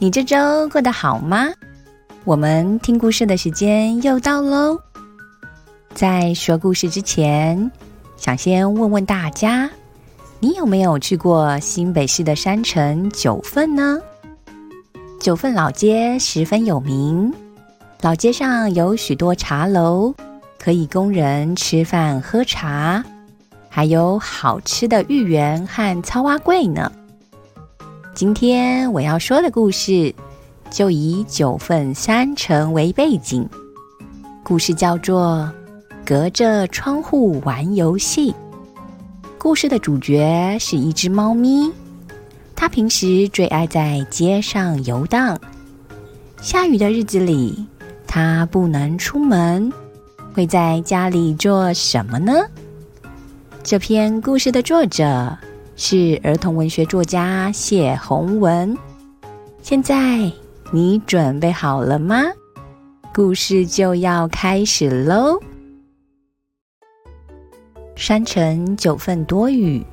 你这周过得好吗？我们听故事的时间又到喽。在说故事之前，想先问问大家，你有没有去过新北市的山城九份呢？九份老街十分有名，老街上有许多茶楼，可以供人吃饭喝茶。还有好吃的芋圆和糙蛙桂呢。今天我要说的故事就以九份山城为背景，故事叫做《隔着窗户玩游戏》。故事的主角是一只猫咪，它平时最爱在街上游荡。下雨的日子里，它不能出门，会在家里做什么呢？这篇故事的作者是儿童文学作家谢宏文。现在你准备好了吗？故事就要开始喽。山城九份多雨，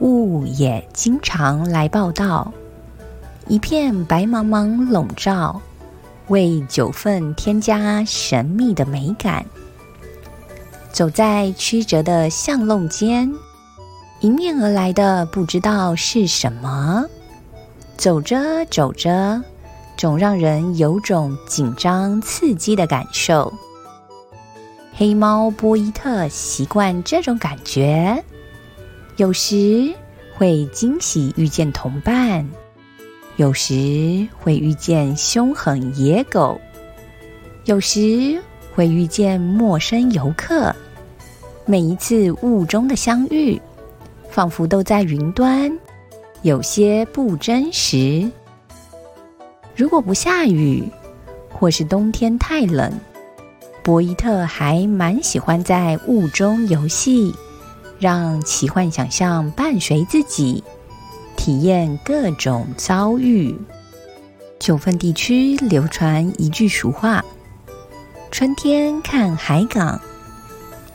雾也经常来报道，一片白茫茫笼罩，为九份添加神秘的美感。走在曲折的巷弄间，迎面而来的不知道是什么。走着走着，总让人有种紧张刺激的感受。黑猫波伊特习惯这种感觉，有时会惊喜遇见同伴，有时会遇见凶狠野狗，有时。会遇见陌生游客，每一次雾中的相遇，仿佛都在云端，有些不真实。如果不下雨，或是冬天太冷，博伊特还蛮喜欢在雾中游戏，让奇幻想象伴随自己，体验各种遭遇。九份地区流传一句俗话。春天看海港，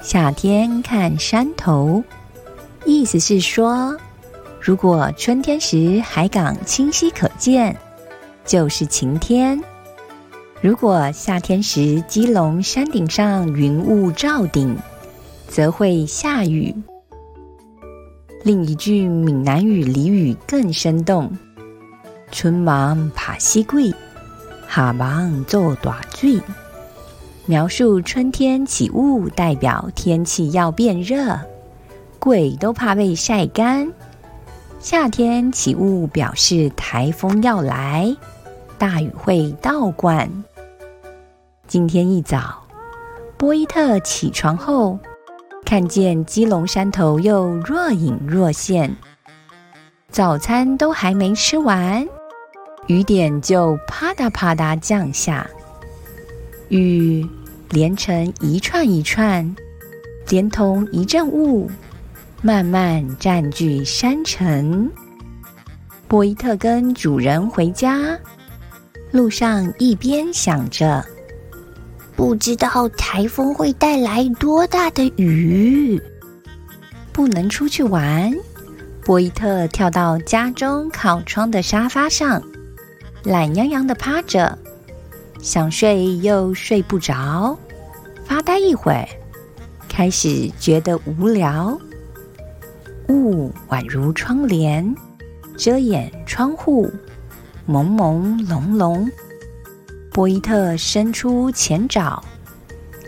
夏天看山头。意思是说，如果春天时海港清晰可见，就是晴天；如果夏天时基隆山顶上云雾罩顶，则会下雨。另一句闽南语俚语更生动：“春忙爬西贵，夏忙做大水。”描述春天起雾，代表天气要变热，鬼都怕被晒干；夏天起雾，表示台风要来，大雨会倒灌。今天一早，波伊特起床后，看见基隆山头又若隐若现，早餐都还没吃完，雨点就啪嗒啪嗒降下。雨连成一串一串，连同一阵雾，慢慢占据山城。波伊特跟主人回家路上，一边想着，不知道台风会带来多大的雨，不能出去玩。波伊特跳到家中靠窗的沙发上，懒洋洋的趴着。想睡又睡不着，发呆一会儿，开始觉得无聊。雾宛如窗帘，遮掩窗户，朦朦胧胧。波伊特伸出前爪，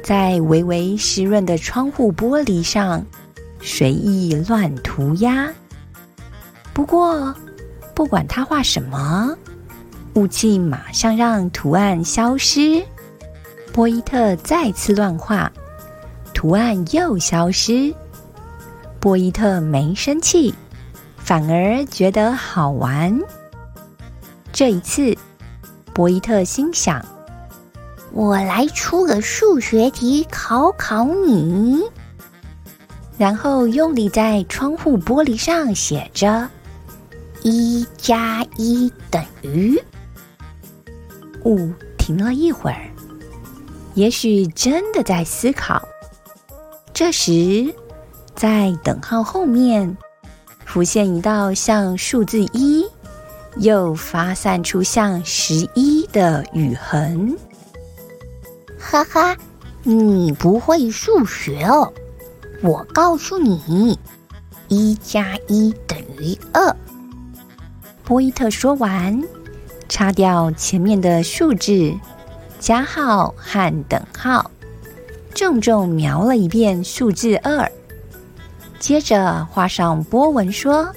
在微微湿润的窗户玻璃上随意乱涂鸦。不过，不管他画什么。雾气马上让图案消失，波伊特再次乱画，图案又消失。波伊特没生气，反而觉得好玩。这一次，博伊特心想：“我来出个数学题考考你。”然后用力在窗户玻璃上写着：“一加一等于。”雾停了一会儿，也许真的在思考。这时，在等号后面浮现一道像数字一，又发散出像十一的雨痕。哈哈，你不会数学哦！我告诉你，一加一等于二。波伊特说完，擦掉前面的数字、加号和等号，重重描了一遍数字二，接着画上波纹，说：“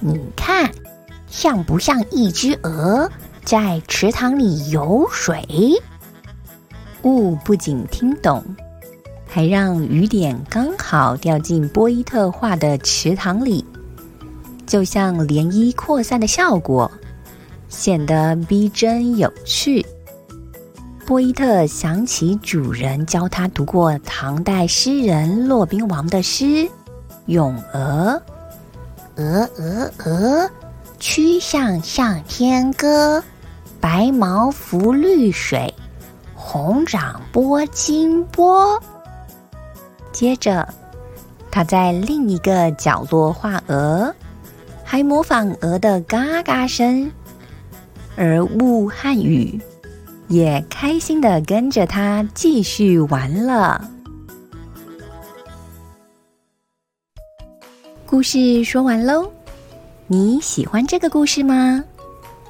你看，像不像一只鹅在池塘里游水？”雾不仅听懂。还让雨点刚好掉进波伊特画的池塘里，就像涟漪扩散的效果，显得逼真有趣。波伊特想起主人教他读过唐代诗人骆宾王的诗《咏鹅》：“鹅鹅鹅，曲项向天歌，白毛浮绿水，红掌拨清波。”接着，他在另一个角落画鹅，还模仿鹅的嘎嘎声，而雾和雨也开心的跟着他继续玩了。故事说完喽，你喜欢这个故事吗？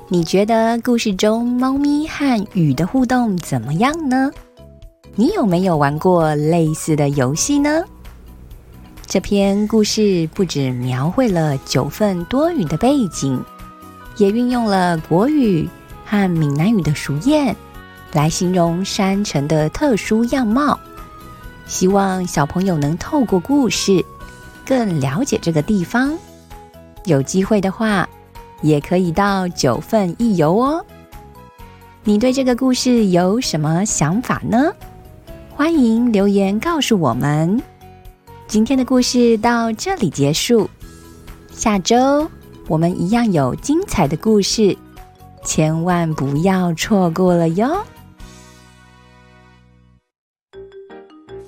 你觉得故事中猫咪和雨的互动怎么样呢？你有没有玩过类似的游戏呢？这篇故事不止描绘了九份多雨的背景，也运用了国语和闽南语的熟谚来形容山城的特殊样貌。希望小朋友能透过故事更了解这个地方。有机会的话，也可以到九份一游哦。你对这个故事有什么想法呢？欢迎留言告诉我们。今天的故事到这里结束，下周我们一样有精彩的故事，千万不要错过了哟！